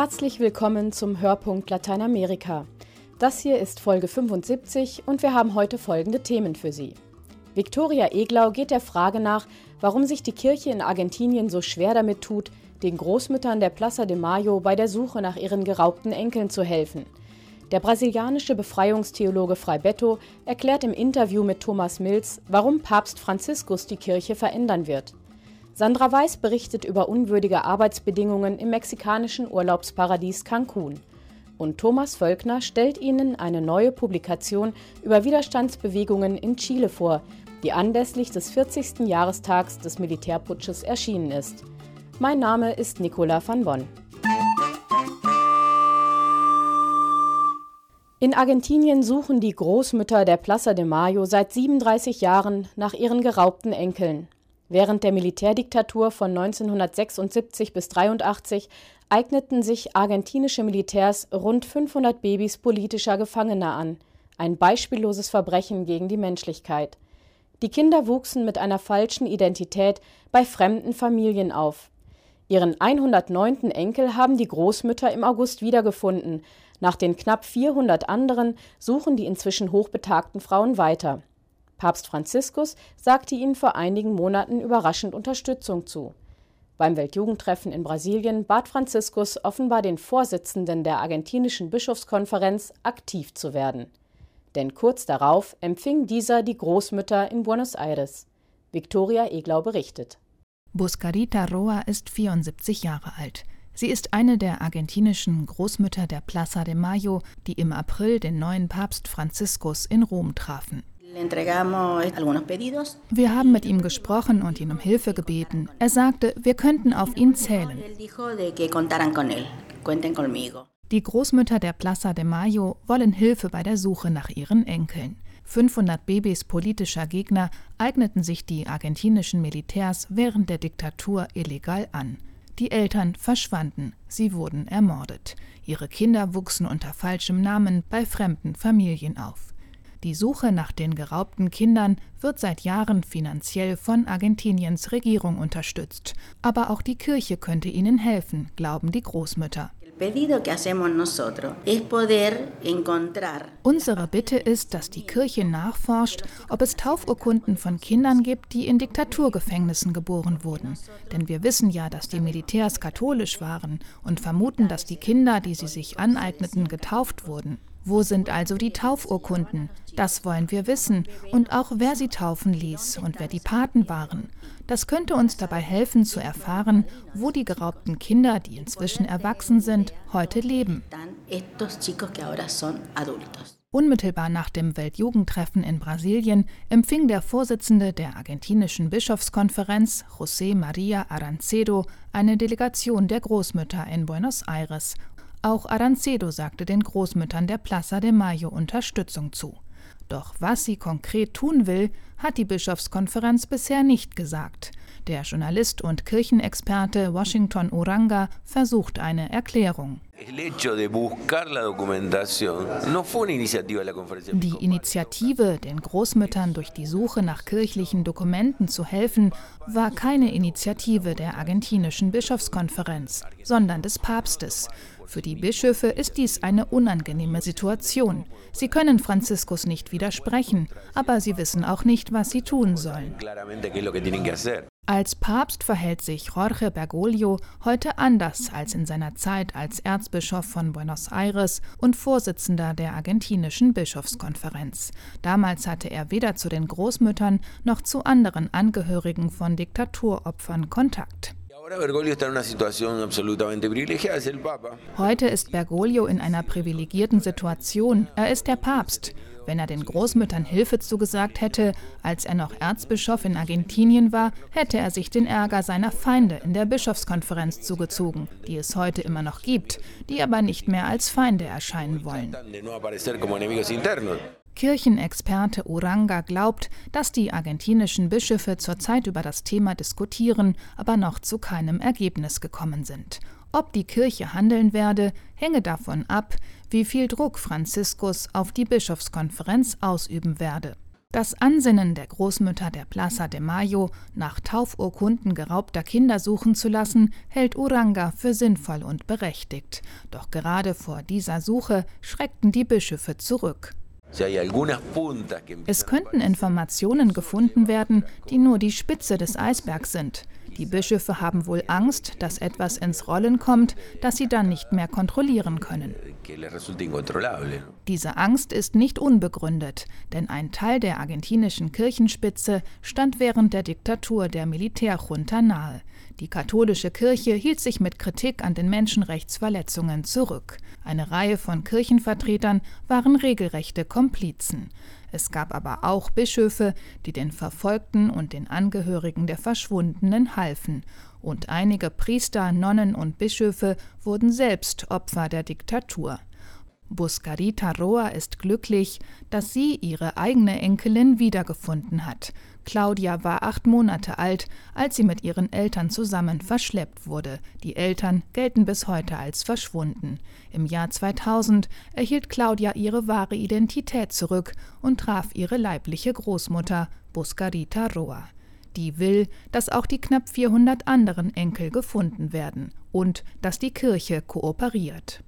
Herzlich willkommen zum Hörpunkt Lateinamerika. Das hier ist Folge 75 und wir haben heute folgende Themen für Sie. Viktoria Eglau geht der Frage nach, warum sich die Kirche in Argentinien so schwer damit tut, den Großmüttern der Plaza de Mayo bei der Suche nach ihren geraubten Enkeln zu helfen. Der brasilianische Befreiungstheologe Frei Beto erklärt im Interview mit Thomas Mills, warum Papst Franziskus die Kirche verändern wird. Sandra Weiß berichtet über unwürdige Arbeitsbedingungen im mexikanischen Urlaubsparadies Cancun. Und Thomas Völkner stellt Ihnen eine neue Publikation über Widerstandsbewegungen in Chile vor, die anlässlich des 40. Jahrestags des Militärputsches erschienen ist. Mein Name ist Nicola van Bonn. In Argentinien suchen die Großmütter der Plaza de Mayo seit 37 Jahren nach ihren geraubten Enkeln. Während der Militärdiktatur von 1976 bis 83 eigneten sich argentinische Militärs rund 500 Babys politischer Gefangener an, ein beispielloses Verbrechen gegen die Menschlichkeit. Die Kinder wuchsen mit einer falschen Identität bei fremden Familien auf. Ihren 109. Enkel haben die Großmütter im August wiedergefunden. Nach den knapp 400 anderen suchen die inzwischen hochbetagten Frauen weiter. Papst Franziskus sagte ihnen vor einigen Monaten überraschend Unterstützung zu. Beim Weltjugendtreffen in Brasilien bat Franziskus offenbar den Vorsitzenden der argentinischen Bischofskonferenz, aktiv zu werden. Denn kurz darauf empfing dieser die Großmütter in Buenos Aires. Victoria Eglau berichtet. Buscarita Roa ist 74 Jahre alt. Sie ist eine der argentinischen Großmütter der Plaza de Mayo, die im April den neuen Papst Franziskus in Rom trafen. Wir haben mit ihm gesprochen und ihn um Hilfe gebeten. Er sagte, wir könnten auf ihn zählen. Die Großmütter der Plaza de Mayo wollen Hilfe bei der Suche nach ihren Enkeln. 500 Babys politischer Gegner eigneten sich die argentinischen Militärs während der Diktatur illegal an. Die Eltern verschwanden, sie wurden ermordet. Ihre Kinder wuchsen unter falschem Namen bei fremden Familien auf. Die Suche nach den geraubten Kindern wird seit Jahren finanziell von Argentiniens Regierung unterstützt. Aber auch die Kirche könnte ihnen helfen, glauben die Großmütter. Unsere Bitte ist, dass die Kirche nachforscht, ob es Taufurkunden von Kindern gibt, die in Diktaturgefängnissen geboren wurden. Denn wir wissen ja, dass die Militärs katholisch waren und vermuten, dass die Kinder, die sie sich aneigneten, getauft wurden. Wo sind also die Taufurkunden? Das wollen wir wissen und auch wer sie taufen ließ und wer die Paten waren. Das könnte uns dabei helfen zu erfahren, wo die geraubten Kinder, die inzwischen erwachsen sind, heute leben. Unmittelbar nach dem Weltjugendtreffen in Brasilien empfing der Vorsitzende der argentinischen Bischofskonferenz, José María Arancedo, eine Delegation der Großmütter in Buenos Aires auch Arancedo sagte den Großmüttern der Plaza de Mayo Unterstützung zu. Doch was sie konkret tun will, hat die Bischofskonferenz bisher nicht gesagt. Der Journalist und Kirchenexperte Washington Uranga versucht eine Erklärung. Die Initiative, den Großmüttern durch die Suche nach kirchlichen Dokumenten zu helfen, war keine Initiative der argentinischen Bischofskonferenz, sondern des Papstes. Für die Bischöfe ist dies eine unangenehme Situation. Sie können Franziskus nicht widersprechen, aber sie wissen auch nicht, was sie tun sollen. Als Papst verhält sich Jorge Bergoglio heute anders als in seiner Zeit als Erzbischof von Buenos Aires und Vorsitzender der argentinischen Bischofskonferenz. Damals hatte er weder zu den Großmüttern noch zu anderen Angehörigen von Diktaturopfern Kontakt. Heute ist Bergoglio in einer privilegierten Situation. Er ist der Papst. Wenn er den Großmüttern Hilfe zugesagt hätte, als er noch Erzbischof in Argentinien war, hätte er sich den Ärger seiner Feinde in der Bischofskonferenz zugezogen, die es heute immer noch gibt, die aber nicht mehr als Feinde erscheinen wollen. Kirchenexperte Uranga glaubt, dass die argentinischen Bischöfe zurzeit über das Thema diskutieren, aber noch zu keinem Ergebnis gekommen sind. Ob die Kirche handeln werde, hänge davon ab, wie viel Druck Franziskus auf die Bischofskonferenz ausüben werde. Das Ansinnen der Großmütter der Plaza de Mayo, nach Taufurkunden geraubter Kinder suchen zu lassen, hält Uranga für sinnvoll und berechtigt. Doch gerade vor dieser Suche schreckten die Bischöfe zurück. Es könnten Informationen gefunden werden, die nur die Spitze des Eisbergs sind. Die Bischöfe haben wohl Angst, dass etwas ins Rollen kommt, das sie dann nicht mehr kontrollieren können. Diese Angst ist nicht unbegründet, denn ein Teil der argentinischen Kirchenspitze stand während der Diktatur der Militärjunta nahe. Die katholische Kirche hielt sich mit Kritik an den Menschenrechtsverletzungen zurück. Eine Reihe von Kirchenvertretern waren regelrechte Komplizen. Es gab aber auch Bischöfe, die den Verfolgten und den Angehörigen der Verschwundenen halfen, und einige Priester, Nonnen und Bischöfe wurden selbst Opfer der Diktatur. Buscarita Roa ist glücklich, dass sie ihre eigene Enkelin wiedergefunden hat. Claudia war acht Monate alt, als sie mit ihren Eltern zusammen verschleppt wurde. Die Eltern gelten bis heute als verschwunden. Im Jahr 2000 erhielt Claudia ihre wahre Identität zurück und traf ihre leibliche Großmutter, Buscarita Roa. Die will, dass auch die knapp 400 anderen Enkel gefunden werden und dass die Kirche kooperiert.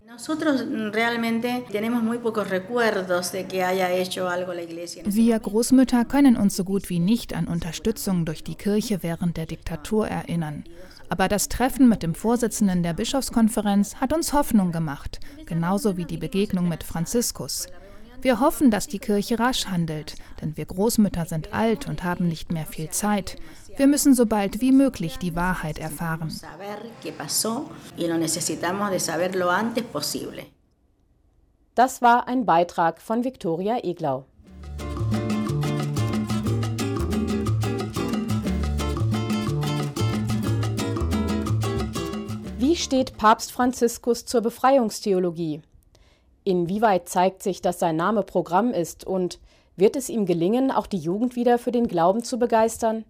Wir Großmütter können uns so gut wie nicht an Unterstützung durch die Kirche während der Diktatur erinnern. Aber das Treffen mit dem Vorsitzenden der Bischofskonferenz hat uns Hoffnung gemacht, genauso wie die Begegnung mit Franziskus. Wir hoffen, dass die Kirche rasch handelt, denn wir Großmütter sind alt und haben nicht mehr viel Zeit. Wir müssen so bald wie möglich die Wahrheit erfahren. Das war ein Beitrag von Viktoria Eglau. Wie steht Papst Franziskus zur Befreiungstheologie? Inwieweit zeigt sich, dass sein Name Programm ist und wird es ihm gelingen, auch die Jugend wieder für den Glauben zu begeistern?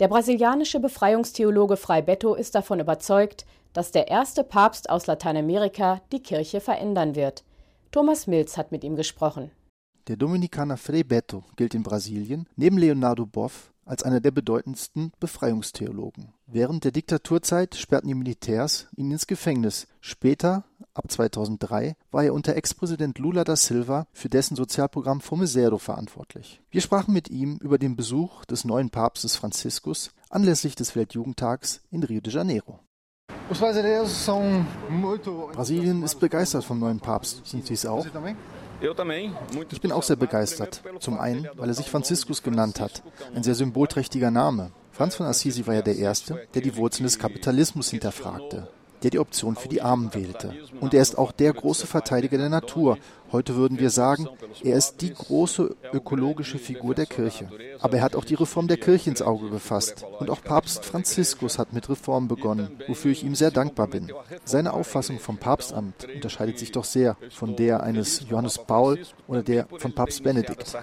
Der brasilianische Befreiungstheologe Frei Betto ist davon überzeugt, dass der erste Papst aus Lateinamerika die Kirche verändern wird. Thomas Mills hat mit ihm gesprochen. Der Dominikaner Frei Betto gilt in Brasilien neben Leonardo Boff als einer der bedeutendsten Befreiungstheologen. Während der Diktaturzeit sperrten die Militärs ihn ins Gefängnis. Später, ab 2003, war er unter Ex-Präsident Lula da Silva für dessen Sozialprogramm Fomesero verantwortlich. Wir sprachen mit ihm über den Besuch des neuen Papstes Franziskus anlässlich des Weltjugendtags in Rio de Janeiro. Brasilien ist begeistert vom neuen Papst. Sind Sie es auch? Ich bin auch sehr begeistert. Zum einen, weil er sich Franziskus genannt hat. Ein sehr symbolträchtiger Name. Franz von Assisi war ja der Erste, der die Wurzeln des Kapitalismus hinterfragte der die Option für die Armen wählte. Und er ist auch der große Verteidiger der Natur. Heute würden wir sagen, er ist die große ökologische Figur der Kirche. Aber er hat auch die Reform der Kirche ins Auge gefasst. Und auch Papst Franziskus hat mit Reform begonnen, wofür ich ihm sehr dankbar bin. Seine Auffassung vom Papstamt unterscheidet sich doch sehr von der eines Johannes Paul oder der von Papst Benedikt.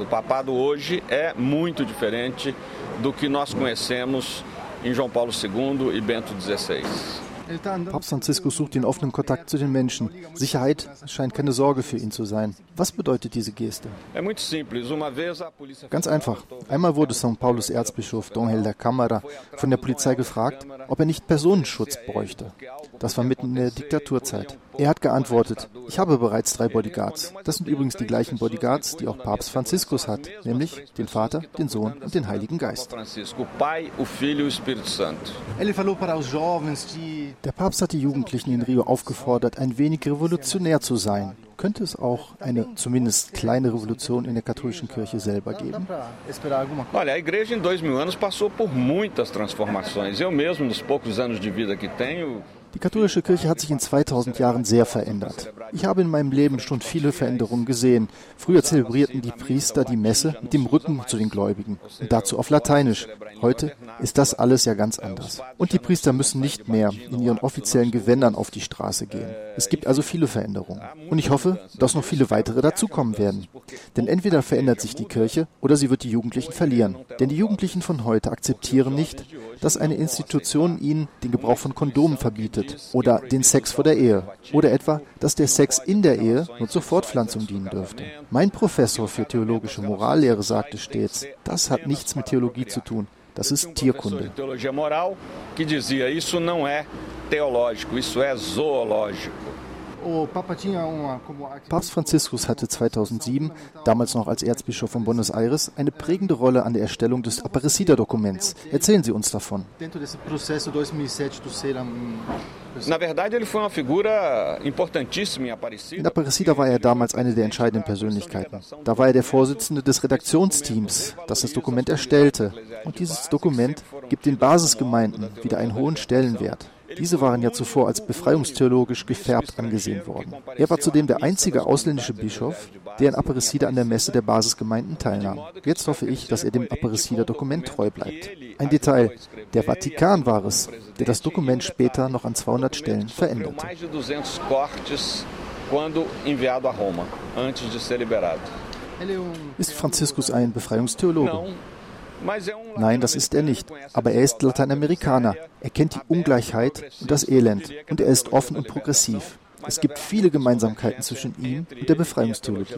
O papado hoje é muito diferente do que nós conhecemos em João Paulo II e Bento XVI. Papst Franziskus sucht den offenen Kontakt zu den Menschen. Sicherheit scheint keine Sorge für ihn zu sein. Was bedeutet diese Geste? Ganz einfach. Einmal wurde São Paulos Erzbischof Dom Helder Câmara von der Polizei gefragt, ob er nicht Personenschutz bräuchte. Das war mitten in der Diktaturzeit. Er hat geantwortet, ich habe bereits drei Bodyguards. Das sind übrigens die gleichen Bodyguards, die auch Papst Franziskus hat, nämlich den Vater, den Sohn und den Heiligen Geist. Der Papst hat die Jugendlichen in Rio aufgefordert, ein wenig revolutionär zu sein. Könnte es auch eine zumindest kleine Revolution in der katholischen Kirche selber geben? Olha, a igreja em dois mil anos passou por muitas transformações. Eu mesmo, nos poucos anos de vida que tenho, die katholische Kirche hat sich in 2000 Jahren sehr verändert. Ich habe in meinem Leben schon viele Veränderungen gesehen. Früher zelebrierten die Priester die Messe mit dem Rücken zu den Gläubigen und dazu auf Lateinisch. Heute ist das alles ja ganz anders. Und die Priester müssen nicht mehr in ihren offiziellen Gewändern auf die Straße gehen. Es gibt also viele Veränderungen. Und ich hoffe, dass noch viele weitere dazukommen werden. Denn entweder verändert sich die Kirche oder sie wird die Jugendlichen verlieren. Denn die Jugendlichen von heute akzeptieren nicht, dass eine Institution ihnen den Gebrauch von Kondomen verbietet oder den Sex vor der Ehe oder etwa, dass der Sex in der Ehe nur zur Fortpflanzung dienen dürfte. Mein Professor für theologische Morallehre sagte stets, das hat nichts mit Theologie zu tun. Das ist Tierkunde. isso é zoológico. Papst Franziskus hatte 2007, damals noch als Erzbischof von Buenos Aires, eine prägende Rolle an der Erstellung des Aparecida-Dokuments. Erzählen Sie uns davon. In Aparecida war er damals eine der entscheidenden Persönlichkeiten. Da war er der Vorsitzende des Redaktionsteams, das das Dokument erstellte. Und dieses Dokument gibt den Basisgemeinden wieder einen hohen Stellenwert. Diese waren ja zuvor als befreiungstheologisch gefärbt angesehen worden. Er war zudem der einzige ausländische Bischof, der in Aparecida an der Messe der Basisgemeinden teilnahm. Jetzt hoffe ich, dass er dem Aparecida-Dokument treu bleibt. Ein Detail, der Vatikan war es, der das Dokument später noch an 200 Stellen veränderte. Ist Franziskus ein Befreiungstheologe? Nein, das ist er nicht. Aber er ist Lateinamerikaner. Er kennt die Ungleichheit und das Elend. Und er ist offen und progressiv. Es gibt viele Gemeinsamkeiten zwischen ihm und der Befreiungstheologie.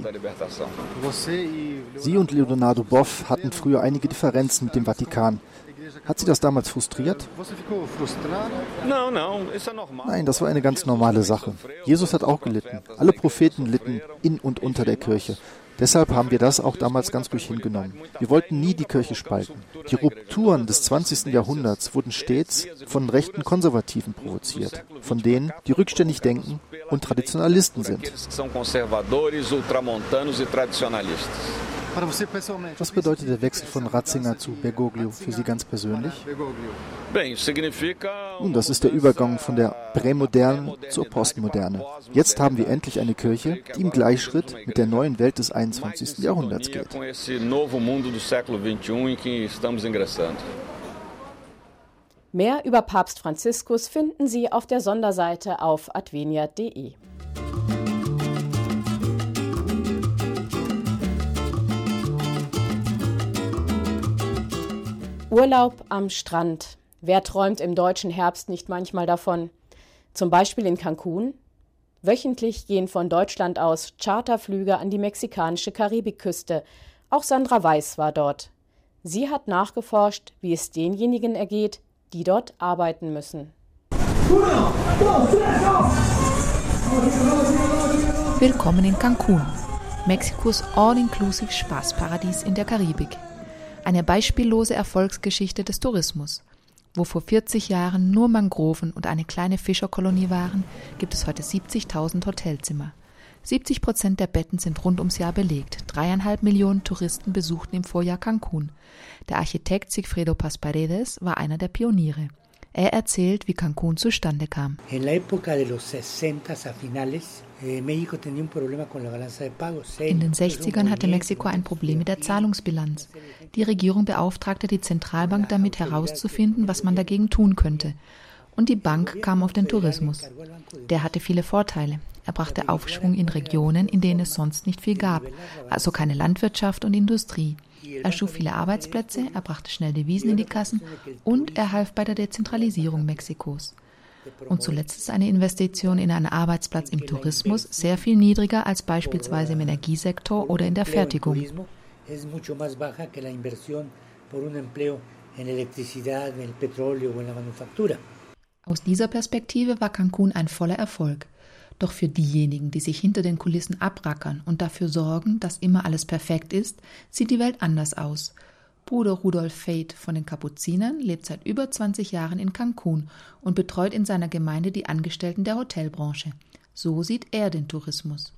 Sie und Leonardo Boff hatten früher einige Differenzen mit dem Vatikan. Hat Sie das damals frustriert? Nein, das war eine ganz normale Sache. Jesus hat auch gelitten. Alle Propheten litten in und unter der Kirche. Deshalb haben wir das auch damals ganz ruhig hingenommen. Wir wollten nie die Kirche spalten. Die Rupturen des 20. Jahrhunderts wurden stets von rechten Konservativen provoziert, von denen, die rückständig denken und Traditionalisten sind. Was bedeutet der Wechsel von Ratzinger zu Bergoglio für Sie ganz persönlich? Nun, das ist der Übergang von der Prämoderne zur Postmoderne. Jetzt haben wir endlich eine Kirche, die im Gleichschritt mit der neuen Welt des 21. Jahrhunderts geht. Mehr über Papst Franziskus finden Sie auf der Sonderseite auf advenia.de. Urlaub am Strand. Wer träumt im deutschen Herbst nicht manchmal davon? Zum Beispiel in Cancun? Wöchentlich gehen von Deutschland aus Charterflüge an die mexikanische Karibikküste. Auch Sandra Weiß war dort. Sie hat nachgeforscht, wie es denjenigen ergeht, die dort arbeiten müssen. Willkommen in Cancun, Mexikos all-inclusive Spaßparadies in der Karibik. Eine beispiellose Erfolgsgeschichte des Tourismus. Wo vor 40 Jahren nur Mangroven und eine kleine Fischerkolonie waren, gibt es heute 70.000 Hotelzimmer. 70 Prozent der Betten sind rund ums Jahr belegt. Dreieinhalb Millionen Touristen besuchten im Vorjahr Cancun. Der Architekt Sigfredo Paz Paredes war einer der Pioniere. Er erzählt, wie Cancun zustande kam. In la época de los 60 a finales in den 60ern hatte Mexiko ein Problem mit der Zahlungsbilanz. Die Regierung beauftragte die Zentralbank damit herauszufinden, was man dagegen tun könnte. Und die Bank kam auf den Tourismus. Der hatte viele Vorteile. Er brachte Aufschwung in Regionen, in denen es sonst nicht viel gab, also keine Landwirtschaft und Industrie. Er schuf viele Arbeitsplätze, er brachte schnell Devisen in die Kassen und er half bei der Dezentralisierung Mexikos. Und zuletzt ist eine Investition in einen Arbeitsplatz im Tourismus sehr viel niedriger als beispielsweise im Energiesektor oder in der Fertigung. Aus dieser Perspektive war Cancun ein voller Erfolg. Doch für diejenigen, die sich hinter den Kulissen abrackern und dafür sorgen, dass immer alles perfekt ist, sieht die Welt anders aus. Bruder Rudolf Veit von den Kapuzinern lebt seit über 20 Jahren in Cancun und betreut in seiner Gemeinde die Angestellten der Hotelbranche. So sieht er den Tourismus.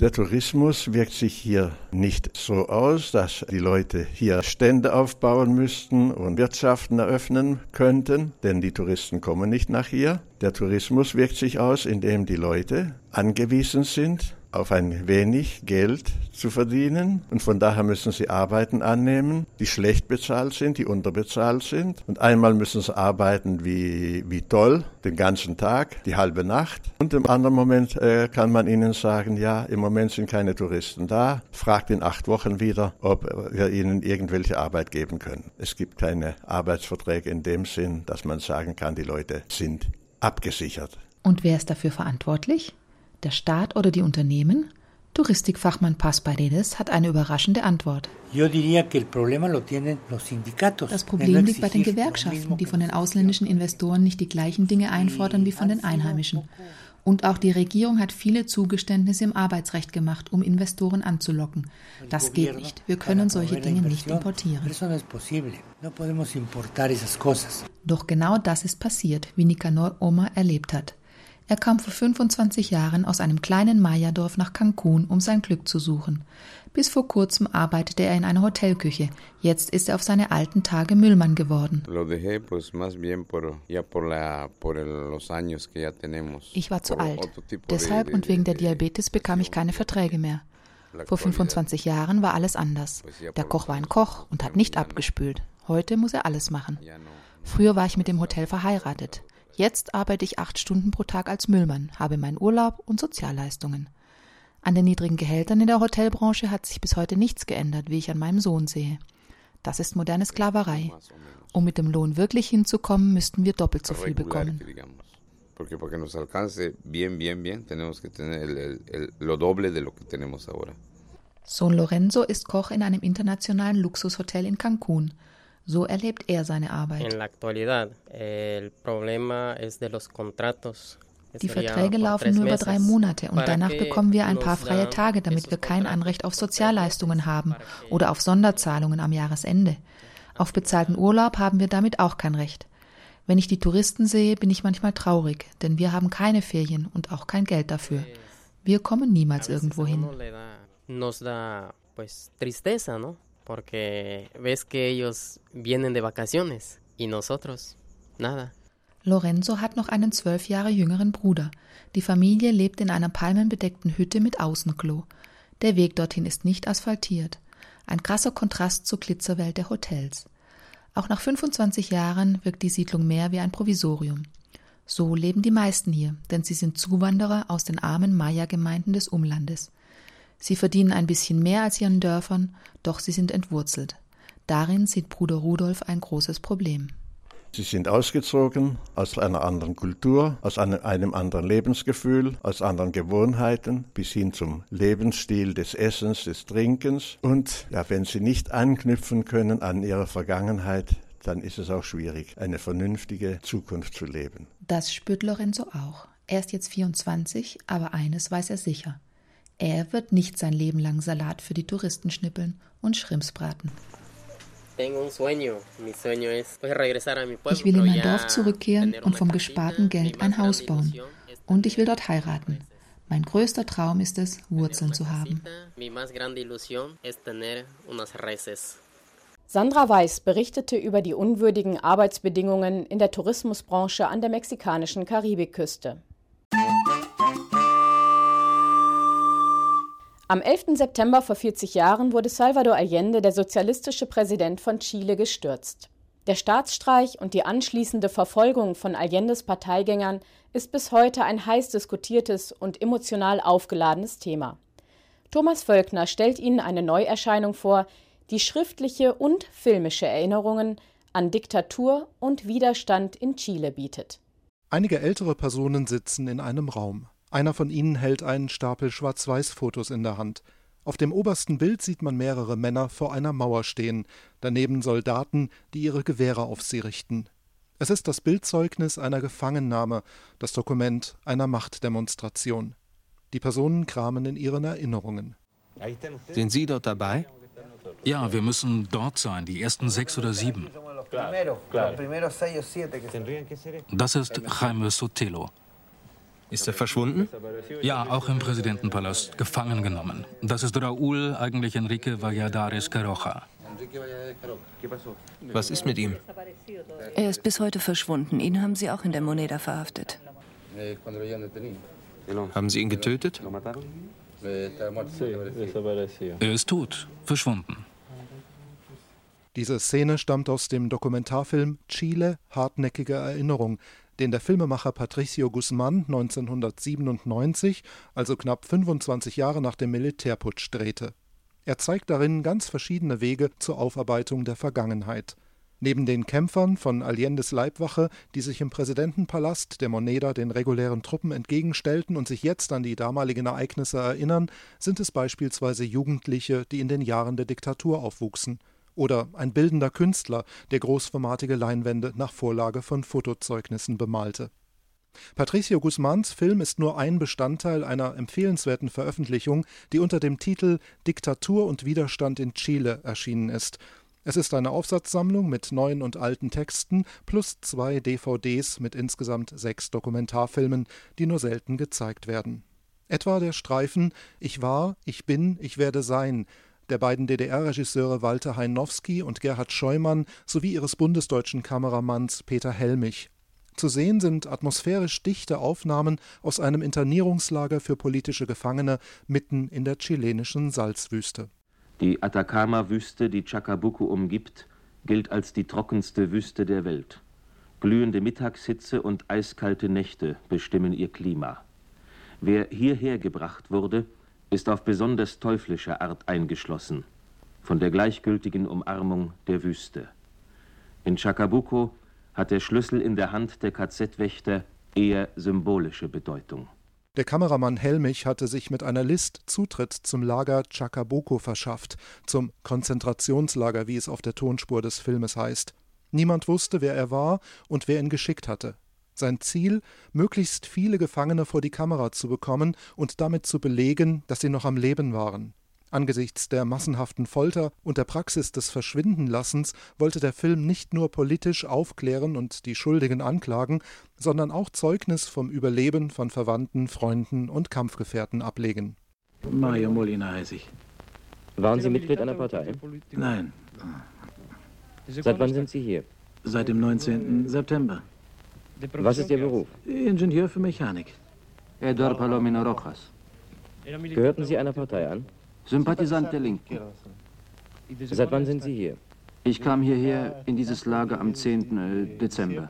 Der Tourismus wirkt sich hier nicht so aus, dass die Leute hier Stände aufbauen müssten und Wirtschaften eröffnen könnten, denn die Touristen kommen nicht nach hier. Der Tourismus wirkt sich aus, indem die Leute angewiesen sind auf ein wenig Geld zu verdienen. Und von daher müssen sie Arbeiten annehmen, die schlecht bezahlt sind, die unterbezahlt sind. Und einmal müssen sie arbeiten wie, wie toll, den ganzen Tag, die halbe Nacht. Und im anderen Moment äh, kann man ihnen sagen, ja, im Moment sind keine Touristen da. Fragt in acht Wochen wieder, ob wir ihnen irgendwelche Arbeit geben können. Es gibt keine Arbeitsverträge in dem Sinn, dass man sagen kann, die Leute sind abgesichert. Und wer ist dafür verantwortlich? Der Staat oder die Unternehmen? Touristikfachmann Paz Paredes hat eine überraschende Antwort. Das Problem liegt bei den Gewerkschaften, die von den ausländischen Investoren nicht die gleichen Dinge einfordern wie von den Einheimischen. Und auch die Regierung hat viele Zugeständnisse im Arbeitsrecht gemacht, um Investoren anzulocken. Das geht nicht. Wir können solche Dinge nicht importieren. Doch genau das ist passiert, wie Nicanor Oma erlebt hat. Er kam vor 25 Jahren aus einem kleinen Maya-Dorf nach Cancun, um sein Glück zu suchen. Bis vor kurzem arbeitete er in einer Hotelküche. Jetzt ist er auf seine alten Tage Müllmann geworden. Ich war zu alt. Deshalb und wegen der Diabetes bekam ich keine Verträge mehr. Vor 25 Jahren war alles anders. Der Koch war ein Koch und hat nicht abgespült. Heute muss er alles machen. Früher war ich mit dem Hotel verheiratet. Jetzt arbeite ich acht Stunden pro Tag als Müllmann, habe meinen Urlaub und Sozialleistungen. An den niedrigen Gehältern in der Hotelbranche hat sich bis heute nichts geändert, wie ich an meinem Sohn sehe. Das ist moderne Sklaverei. Um mit dem Lohn wirklich hinzukommen, müssten wir doppelt so viel bekommen. Sohn Lorenzo ist Koch in einem internationalen Luxushotel in Cancun. So erlebt er seine Arbeit. Die Verträge laufen nur über drei Monate und danach bekommen wir ein paar freie Tage, damit wir kein Anrecht auf Sozialleistungen haben oder auf Sonderzahlungen am Jahresende. Auf bezahlten Urlaub haben wir damit auch kein Recht. Wenn ich die Touristen sehe, bin ich manchmal traurig, denn wir haben keine Ferien und auch kein Geld dafür. Wir kommen niemals irgendwo hin. Porque ves que ellos vienen de vacaciones y nosotros nada. Lorenzo hat noch einen zwölf Jahre jüngeren Bruder. Die Familie lebt in einer palmenbedeckten Hütte mit Außenklo. Der Weg dorthin ist nicht asphaltiert. Ein krasser Kontrast zur Glitzerwelt der Hotels. Auch nach 25 Jahren wirkt die Siedlung mehr wie ein Provisorium. So leben die meisten hier, denn sie sind Zuwanderer aus den armen Maya-Gemeinden des Umlandes. Sie verdienen ein bisschen mehr als ihren Dörfern, doch sie sind entwurzelt. Darin sieht Bruder Rudolf ein großes Problem. Sie sind ausgezogen aus einer anderen Kultur, aus einem, anderen Lebensgefühl, aus anderen Gewohnheiten, bis hin zum Lebensstil des Essens, des Trinkens. Und ja, wenn sie nicht anknüpfen können an ihre Vergangenheit, dann ist es auch schwierig, eine vernünftige Zukunft zu leben. Das spürt Lorenzo auch. Er ist jetzt 24, aber eines weiß er sicher. Er wird nicht sein Leben lang Salat für die Touristen schnippeln und Schrimps braten. Ich will in mein Dorf zurückkehren und vom gesparten Geld ein Haus bauen. Und ich will dort heiraten. Mein größter Traum ist es, Wurzeln zu haben. Sandra Weiß berichtete über die unwürdigen Arbeitsbedingungen in der Tourismusbranche an der mexikanischen Karibikküste. Am 11. September vor 40 Jahren wurde Salvador Allende, der sozialistische Präsident von Chile, gestürzt. Der Staatsstreich und die anschließende Verfolgung von Allendes Parteigängern ist bis heute ein heiß diskutiertes und emotional aufgeladenes Thema. Thomas Völkner stellt Ihnen eine Neuerscheinung vor, die schriftliche und filmische Erinnerungen an Diktatur und Widerstand in Chile bietet. Einige ältere Personen sitzen in einem Raum. Einer von ihnen hält einen Stapel Schwarz-Weiß-Fotos in der Hand. Auf dem obersten Bild sieht man mehrere Männer vor einer Mauer stehen, daneben Soldaten, die ihre Gewehre auf sie richten. Es ist das Bildzeugnis einer Gefangennahme, das Dokument einer Machtdemonstration. Die Personen kramen in ihren Erinnerungen. Sind Sie dort dabei? Ja, wir müssen dort sein, die ersten sechs oder sieben. Das ist Jaime Sotelo. Ist er verschwunden? Ja, auch im Präsidentenpalast gefangen genommen. Das ist Raúl, eigentlich Enrique Valladares Caroja. Was ist mit ihm? Er ist bis heute verschwunden. Ihn haben sie auch in der Moneda verhaftet. Haben Sie ihn getötet? Er ist tot, verschwunden. Diese Szene stammt aus dem Dokumentarfilm Chile Hartnäckige Erinnerung, den der Filmemacher Patricio Guzman 1997, also knapp 25 Jahre nach dem Militärputsch, drehte. Er zeigt darin ganz verschiedene Wege zur Aufarbeitung der Vergangenheit. Neben den Kämpfern von Allendes Leibwache, die sich im Präsidentenpalast der Moneda den regulären Truppen entgegenstellten und sich jetzt an die damaligen Ereignisse erinnern, sind es beispielsweise Jugendliche, die in den Jahren der Diktatur aufwuchsen. Oder ein bildender Künstler, der großformatige Leinwände nach Vorlage von Fotozeugnissen bemalte. Patricio Guzmans Film ist nur ein Bestandteil einer empfehlenswerten Veröffentlichung, die unter dem Titel Diktatur und Widerstand in Chile erschienen ist es ist eine Aufsatzsammlung mit neuen und alten Texten plus zwei DVDs mit insgesamt sechs Dokumentarfilmen, die nur selten gezeigt werden. Etwa der Streifen Ich war, ich bin, ich werde sein der beiden DDR-Regisseure Walter Heinowski und Gerhard Scheumann sowie ihres bundesdeutschen Kameramanns Peter Helmich. Zu sehen sind atmosphärisch dichte Aufnahmen aus einem Internierungslager für politische Gefangene mitten in der chilenischen Salzwüste die Atacama-Wüste, die Chacabuco umgibt, gilt als die trockenste Wüste der Welt. Glühende Mittagshitze und eiskalte Nächte bestimmen ihr Klima. Wer hierher gebracht wurde, ist auf besonders teuflische Art eingeschlossen, von der gleichgültigen Umarmung der Wüste. In Chacabuco hat der Schlüssel in der Hand der KZ-Wächter eher symbolische Bedeutung. Der Kameramann Helmich hatte sich mit einer List Zutritt zum Lager Chacabuco verschafft, zum Konzentrationslager, wie es auf der Tonspur des Filmes heißt. Niemand wusste, wer er war und wer ihn geschickt hatte. Sein Ziel, möglichst viele Gefangene vor die Kamera zu bekommen und damit zu belegen, dass sie noch am Leben waren. Angesichts der massenhaften Folter und der Praxis des Verschwindenlassens wollte der Film nicht nur politisch aufklären und die Schuldigen anklagen, sondern auch Zeugnis vom Überleben von Verwandten, Freunden und Kampfgefährten ablegen. Mario Molina heiße ich. Waren Sie Mitglied einer Partei? Nein. Seit wann sind Sie hier? Seit dem 19. September. Was ist Ihr Beruf? Ingenieur für Mechanik. Eduardo Palomino Rojas. Gehörten Sie einer Partei an? Sympathisant der Linken. Seit wann sind Sie hier? Ich kam hierher in dieses Lager am 10. Äh, Dezember.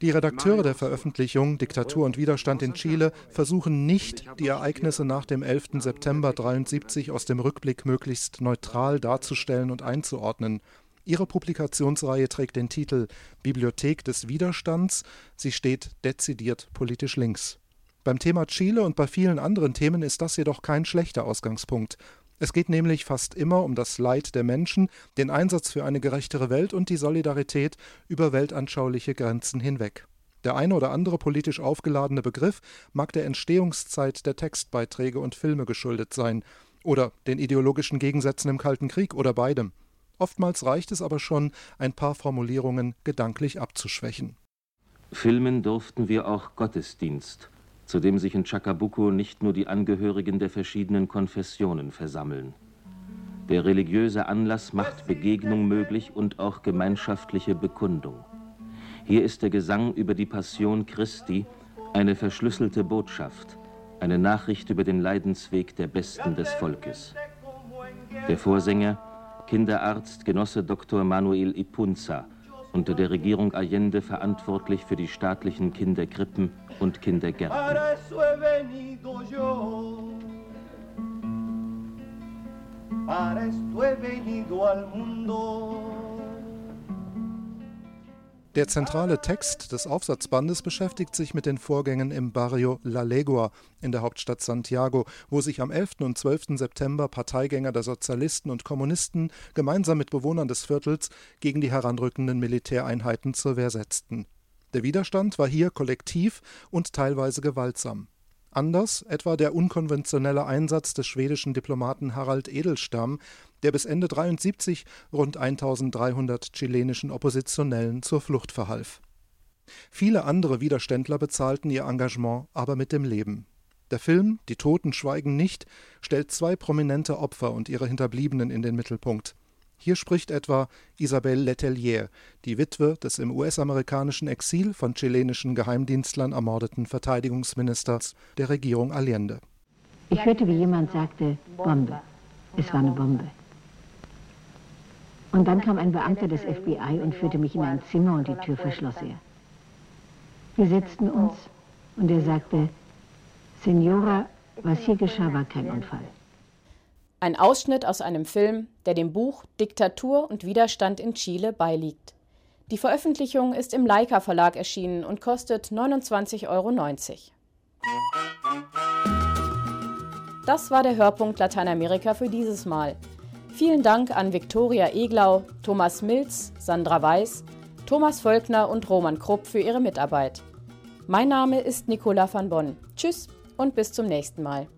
Die Redakteure der Veröffentlichung Diktatur und Widerstand in Chile versuchen nicht, die Ereignisse nach dem 11. September 1973 aus dem Rückblick möglichst neutral darzustellen und einzuordnen. Ihre Publikationsreihe trägt den Titel Bibliothek des Widerstands. Sie steht dezidiert politisch links. Beim Thema Chile und bei vielen anderen Themen ist das jedoch kein schlechter Ausgangspunkt. Es geht nämlich fast immer um das Leid der Menschen, den Einsatz für eine gerechtere Welt und die Solidarität über weltanschauliche Grenzen hinweg. Der eine oder andere politisch aufgeladene Begriff mag der Entstehungszeit der Textbeiträge und Filme geschuldet sein oder den ideologischen Gegensätzen im Kalten Krieg oder beidem. Oftmals reicht es aber schon, ein paar Formulierungen gedanklich abzuschwächen. Filmen durften wir auch Gottesdienst zu dem sich in Chacabuco nicht nur die Angehörigen der verschiedenen Konfessionen versammeln. Der religiöse Anlass macht Begegnung möglich und auch gemeinschaftliche Bekundung. Hier ist der Gesang über die Passion Christi eine verschlüsselte Botschaft, eine Nachricht über den Leidensweg der Besten des Volkes. Der Vorsänger, Kinderarzt Genosse Dr. Manuel Ipunza, unter der Regierung Allende verantwortlich für die staatlichen Kinderkrippen und Kindergärten. Para esto he venido al mundo. Der zentrale Text des Aufsatzbandes beschäftigt sich mit den Vorgängen im Barrio La Legua in der Hauptstadt Santiago, wo sich am 11. und 12. September Parteigänger der Sozialisten und Kommunisten gemeinsam mit Bewohnern des Viertels gegen die heranrückenden Militäreinheiten zur Wehr setzten. Der Widerstand war hier kollektiv und teilweise gewaltsam. Anders etwa der unkonventionelle Einsatz des schwedischen Diplomaten Harald Edelstam, der bis Ende 73 rund 1300 chilenischen Oppositionellen zur Flucht verhalf. Viele andere Widerständler bezahlten ihr Engagement aber mit dem Leben. Der Film Die Toten schweigen nicht stellt zwei prominente Opfer und ihre Hinterbliebenen in den Mittelpunkt. Hier spricht etwa Isabelle Letelier, die Witwe des im US-amerikanischen Exil von chilenischen Geheimdienstlern ermordeten Verteidigungsministers der Regierung Allende. Ich hörte, wie jemand sagte, Bombe. Es war eine Bombe. Und dann kam ein Beamter des FBI und führte mich in ein Zimmer und die Tür verschloss er. Wir setzten uns und er sagte, Senora, was hier geschah, war kein Unfall. Ein Ausschnitt aus einem Film, der dem Buch Diktatur und Widerstand in Chile beiliegt. Die Veröffentlichung ist im Leica Verlag erschienen und kostet 29,90 Euro. Das war der Hörpunkt Lateinamerika für dieses Mal. Vielen Dank an Viktoria Eglau, Thomas Milz, Sandra Weiß, Thomas Völkner und Roman Krupp für ihre Mitarbeit. Mein Name ist Nicola van Bonn. Tschüss und bis zum nächsten Mal.